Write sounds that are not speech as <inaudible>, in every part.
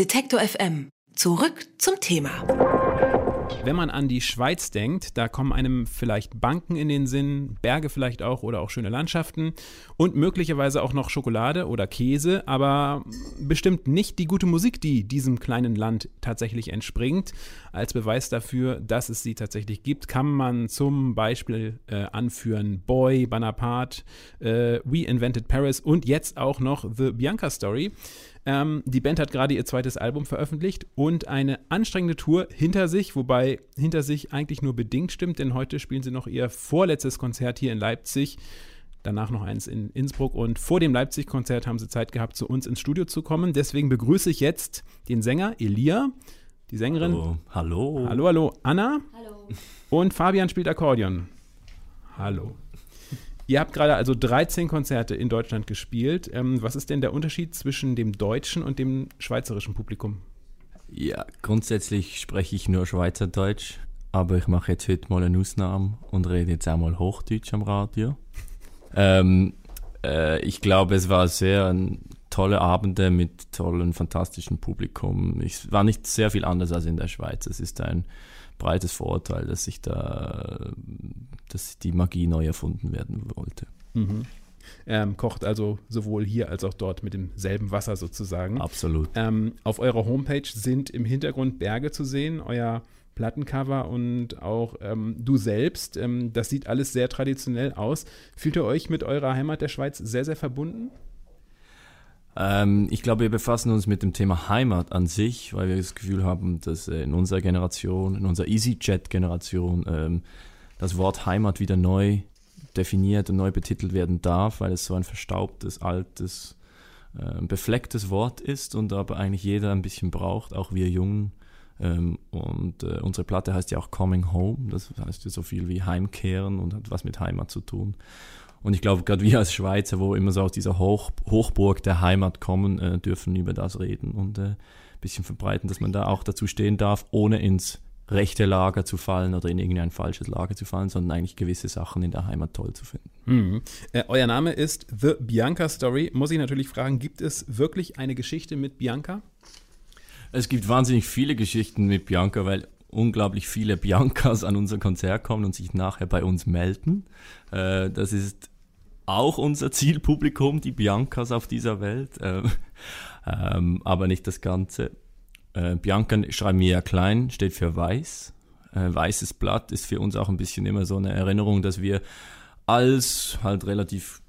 Detektor FM. Zurück zum Thema. Wenn man an die Schweiz denkt, da kommen einem vielleicht Banken in den Sinn, Berge vielleicht auch oder auch schöne Landschaften und möglicherweise auch noch Schokolade oder Käse, aber bestimmt nicht die gute Musik, die diesem kleinen Land tatsächlich entspringt. Als Beweis dafür, dass es sie tatsächlich gibt, kann man zum Beispiel äh, anführen Boy, Bonaparte, äh, We Invented Paris und jetzt auch noch The Bianca Story. Ähm, die Band hat gerade ihr zweites Album veröffentlicht und eine anstrengende Tour hinter sich, wobei hinter sich eigentlich nur bedingt stimmt, denn heute spielen sie noch ihr vorletztes Konzert hier in Leipzig. Danach noch eins in Innsbruck und vor dem Leipzig-Konzert haben sie Zeit gehabt, zu uns ins Studio zu kommen. Deswegen begrüße ich jetzt den Sänger Elia, die Sängerin. Hallo. Hallo. Hallo, hallo. Anna. Hallo. Und Fabian spielt Akkordeon. Hallo. Ihr habt gerade also 13 Konzerte in Deutschland gespielt. Ähm, was ist denn der Unterschied zwischen dem deutschen und dem schweizerischen Publikum? Ja, grundsätzlich spreche ich nur Schweizerdeutsch, aber ich mache jetzt heute mal eine Ausnahme und rede jetzt auch mal Hochdeutsch am Radio. <laughs> Ähm, äh, ich glaube, es war sehr tolle Abende mit tollen, fantastischen Publikum. Es war nicht sehr viel anders als in der Schweiz. Es ist ein breites Vorurteil, dass sich da, dass die Magie neu erfunden werden wollte. Mhm. Ähm, kocht also sowohl hier als auch dort mit demselben Wasser sozusagen. Absolut. Ähm, auf eurer Homepage sind im Hintergrund Berge zu sehen, euer Plattencover und auch ähm, du selbst. Ähm, das sieht alles sehr traditionell aus. Fühlt ihr euch mit eurer Heimat der Schweiz sehr, sehr verbunden? Ähm, ich glaube, wir befassen uns mit dem Thema Heimat an sich, weil wir das Gefühl haben, dass äh, in unserer Generation, in unserer EasyJet-Generation, ähm, das Wort Heimat wieder neu definiert und neu betitelt werden darf, weil es so ein verstaubtes, altes, äh, beflecktes Wort ist und aber eigentlich jeder ein bisschen braucht, auch wir Jungen. Ähm, und äh, unsere Platte heißt ja auch Coming Home, das heißt ja so viel wie Heimkehren und hat was mit Heimat zu tun. Und ich glaube, gerade wir als Schweizer, wo immer so aus dieser Hoch, Hochburg der Heimat kommen, äh, dürfen über das reden und äh, ein bisschen verbreiten, dass man da auch dazu stehen darf, ohne ins rechte Lager zu fallen oder in irgendein falsches Lager zu fallen, sondern eigentlich gewisse Sachen in der Heimat toll zu finden. Mhm. Äh, euer Name ist The Bianca Story. Muss ich natürlich fragen, gibt es wirklich eine Geschichte mit Bianca? Es gibt wahnsinnig viele Geschichten mit Bianca, weil unglaublich viele Biancas an unser Konzert kommen und sich nachher bei uns melden. Äh, das ist auch unser Zielpublikum, die Biancas auf dieser Welt, ähm, ähm, aber nicht das Ganze. Äh, Bianca schreiben wir ja klein, steht für weiß. Äh, weißes Blatt ist für uns auch ein bisschen immer so eine Erinnerung, dass wir als halt relativ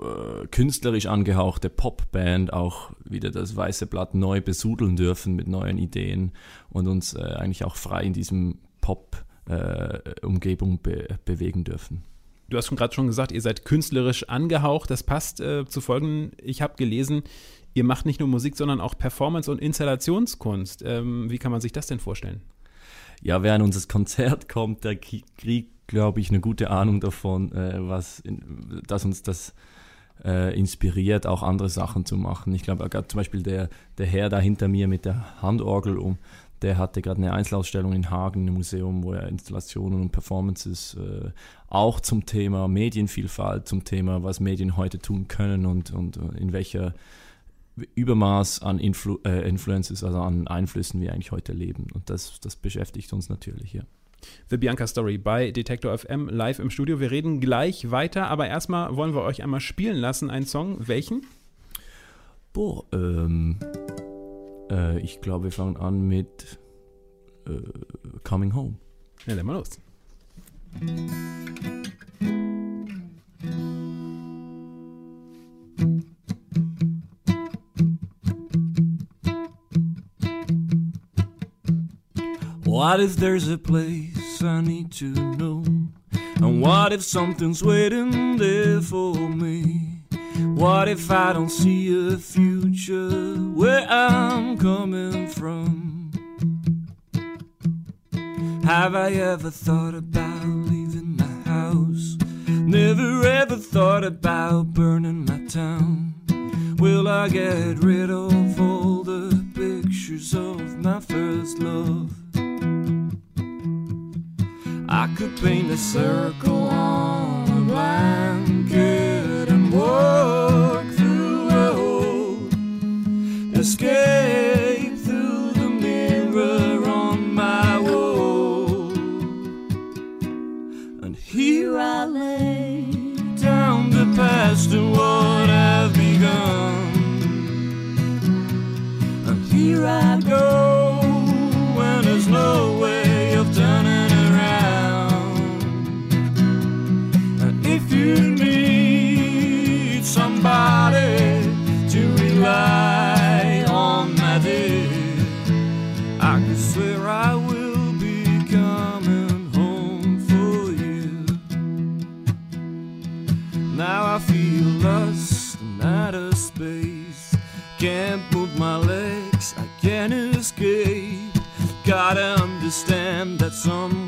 äh, künstlerisch angehauchte Popband auch wieder das weiße Blatt neu besudeln dürfen mit neuen Ideen und uns äh, eigentlich auch frei in diesem Pop-Umgebung äh, be bewegen dürfen. Du hast schon gerade schon gesagt, ihr seid künstlerisch angehaucht. Das passt äh, zu folgendem. Ich habe gelesen, ihr macht nicht nur Musik, sondern auch Performance- und Installationskunst. Ähm, wie kann man sich das denn vorstellen? Ja, wer an unser Konzert kommt, der kriegt, glaube ich, eine gute Ahnung davon, äh, was, in, dass uns das äh, inspiriert, auch andere Sachen zu machen. Ich glaube, zum Beispiel der, der Herr da hinter mir mit der Handorgel um, der hatte gerade eine Einzelausstellung in Hagen im Museum, wo er Installationen und Performances äh, auch zum Thema Medienvielfalt, zum Thema, was Medien heute tun können und, und äh, in welcher Übermaß an Influ äh, Influences, also an Einflüssen wir eigentlich heute leben. Und das, das beschäftigt uns natürlich, ja. The Bianca Story bei Detektor FM live im Studio. Wir reden gleich weiter, aber erstmal wollen wir euch einmal spielen lassen, einen Song. Welchen? Boah, ähm. Äh, ich glaube, wir fangen an mit äh, Coming Home. Ja, dann mal los. What if there's a place I need to know? And what if something's waiting there for me? What if I don't see a future where I'm coming from? Have I ever thought about leaving my house? Never ever thought about burning my town. Will I get rid of all the pictures of my first love? I could paint a circle on a blanket and walk through a hole, escape through the mirror on my wall. And here I lay down the past and walk. Lost in outer space. Can't move my legs, I can't escape. Gotta understand that someone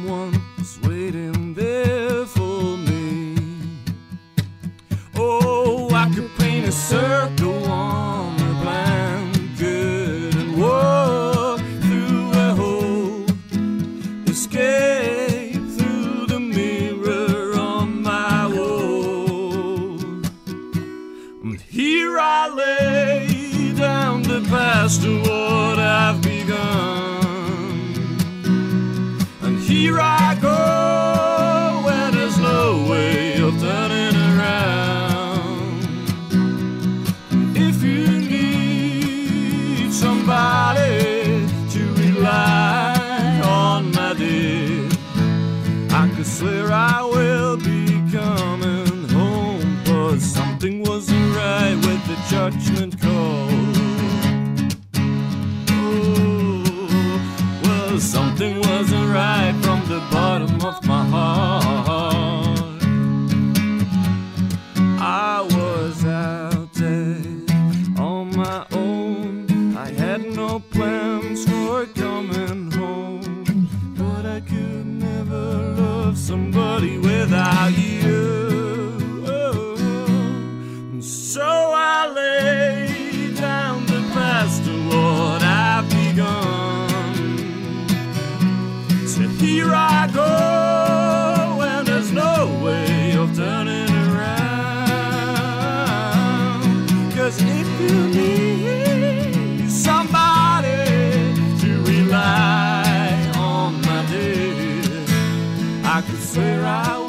past to what I've begun. And here I go, and there's no way of turning around. If you need somebody to rely on, my dear, I could swear I will be coming home. But something wasn't right with the judgment somebody without you. I could swear I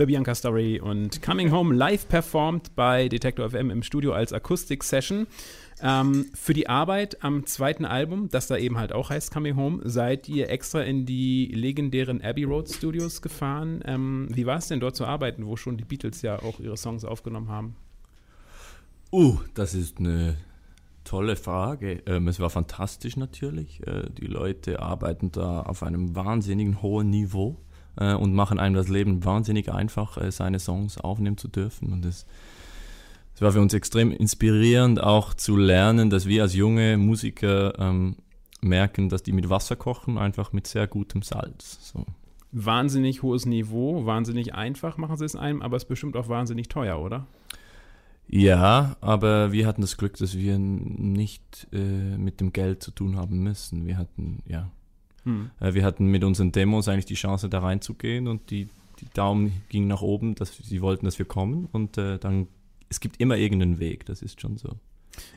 The Bianca Story und Coming Home live performt bei Detector FM im Studio als Akustik-Session. Ähm, für die Arbeit am zweiten Album, das da eben halt auch heißt Coming Home, seid ihr extra in die legendären Abbey Road Studios gefahren. Ähm, wie war es denn dort zu arbeiten, wo schon die Beatles ja auch ihre Songs aufgenommen haben? Uh, das ist eine tolle Frage. Ähm, es war fantastisch natürlich. Äh, die Leute arbeiten da auf einem wahnsinnigen hohen Niveau äh, und machen einem das Leben wahnsinnig einfach, äh, seine Songs aufnehmen zu dürfen. Und es, war für uns extrem inspirierend, auch zu lernen, dass wir als junge Musiker ähm, merken, dass die mit Wasser kochen, einfach mit sehr gutem Salz. So. Wahnsinnig hohes Niveau, wahnsinnig einfach machen sie es einem, aber es ist bestimmt auch wahnsinnig teuer, oder? Ja, aber wir hatten das Glück, dass wir nicht äh, mit dem Geld zu tun haben müssen. Wir hatten, ja, Hm. äh, wir hatten mit unseren Demos eigentlich die Chance, da reinzugehen und die, die Daumen gingen nach oben, dass sie wollten, dass wir kommen und äh, dann, es gibt immer irgendeinen Weg, das ist schon so.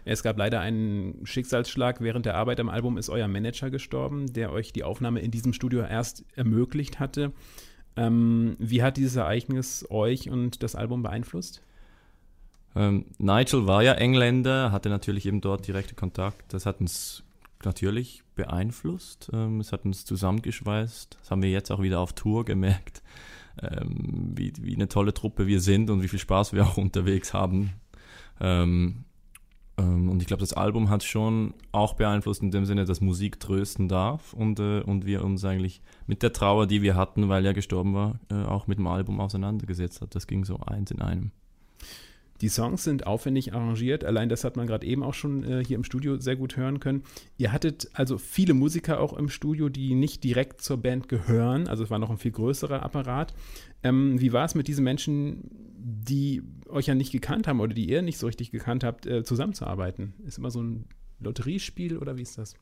Es gab leider einen Schicksalsschlag. Während der Arbeit am Album ist euer Manager gestorben, der euch die Aufnahme in diesem Studio erst ermöglicht hatte. Ähm, wie hat dieses Ereignis euch und das Album beeinflusst? Ähm, Nigel war ja Engländer, hatte natürlich eben dort direkte Kontakt. Das hat uns natürlich beeinflusst. Ähm, es hat uns zusammengeschweißt. Das haben wir jetzt auch wieder auf Tour gemerkt, ähm, wie, wie eine tolle Truppe wir sind und wie viel Spaß wir auch unterwegs haben. Ähm, Ähm, und ich glaube, das Album hat schon auch beeinflusst in dem Sinne, dass Musik trösten darf und, äh, und wir uns eigentlich mit der Trauer, die wir hatten, weil er gestorben war, äh, auch mit dem Album auseinandergesetzt hat. Das ging so eins in einem. Die Songs sind aufwendig arrangiert. Allein das hat man gerade eben auch schon äh, hier im Studio sehr gut hören können. Ihr hattet also viele Musiker auch im Studio, die nicht direkt zur Band gehören. Also es war noch ein viel größerer Apparat. Ähm, wie war es mit diesen Menschen, die euch ja nicht gekannt haben oder die ihr nicht so richtig gekannt habt, äh, zusammenzuarbeiten? Ist immer so ein Lotteriespiel oder wie ist das?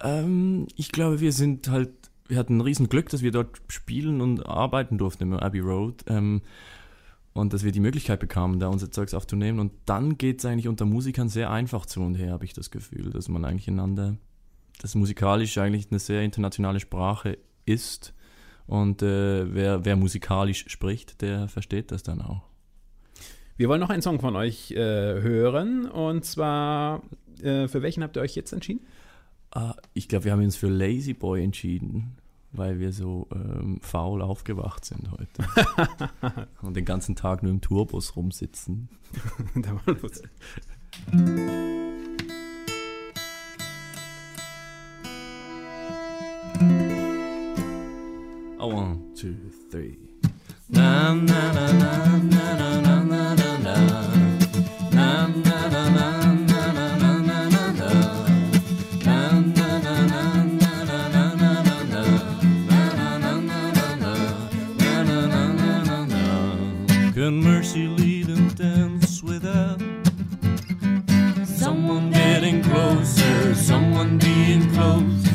Ähm, ich glaube, wir sind halt, wir hatten ein riesen Glück, dass wir dort spielen und arbeiten durften im Abbey Road. Ähm, und dass wir die Möglichkeit bekamen, da unser Zeugs aufzunehmen. Und dann geht es eigentlich unter Musikern sehr einfach zu und her, habe ich das Gefühl, dass man eigentlich einander, dass musikalisch eigentlich eine sehr internationale Sprache ist. Und äh, wer, wer musikalisch spricht, der versteht das dann auch. Wir wollen noch einen Song von euch äh, hören. Und zwar, äh, für welchen habt ihr euch jetzt entschieden? Ah, ich glaube, wir haben uns für Lazy Boy entschieden weil wir so ähm, faul aufgewacht sind heute. <laughs> Und den ganzen Tag nur im Tourbus rumsitzen. war los. A one, two, three. Na na na na na getting closer, someone being close?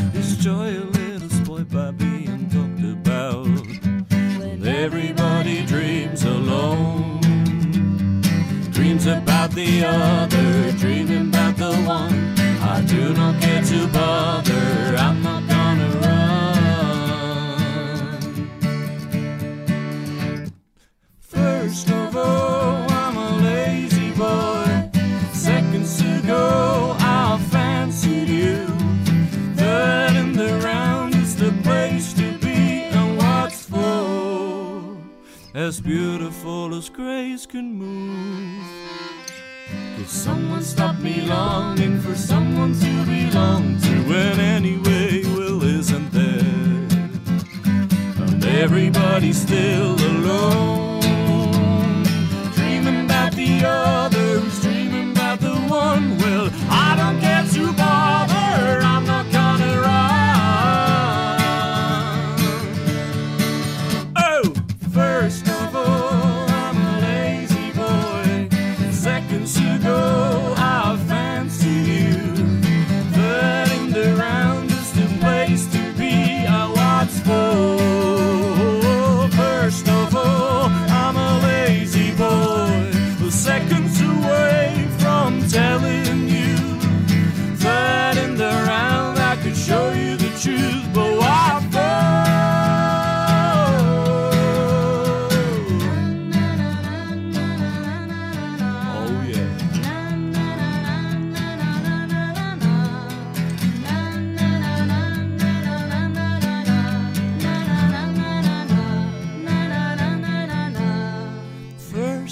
As beautiful as grace can move. Could someone stop me longing for someone to belong to? And anyway, Will isn't there. And everybody's still alone.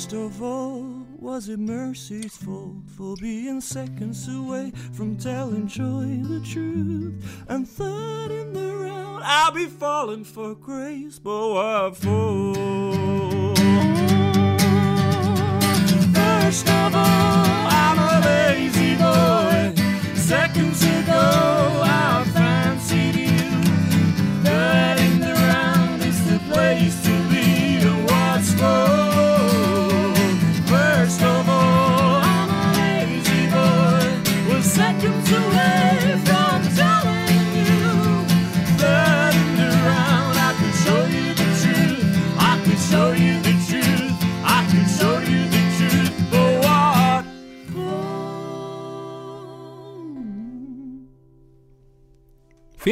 First of all, was it mercy's fault for being seconds away from telling joy the truth? And third in the round, I'll be falling for grace, but what for? First of all, I'm a lazy boy. Seconds ago, I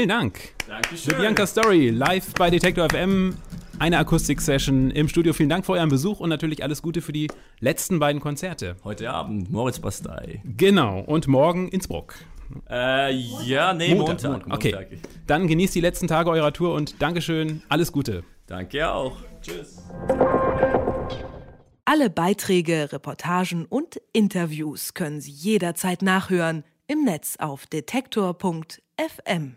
Vielen Dank. Dankeschön. The Bianca Story live bei Detektor FM. Eine Akustik-Session im Studio. Vielen Dank für euren Besuch und natürlich alles Gute für die letzten beiden Konzerte. Heute Abend, Moritz Bastei. Genau. Und morgen Innsbruck. Äh, ja, nee, Montag. Okay. Montag. Dann genießt die letzten Tage eurer Tour und Dankeschön. Alles Gute. Danke auch. Tschüss. Alle Beiträge, Reportagen und Interviews können Sie jederzeit nachhören im Netz auf detektor.fm.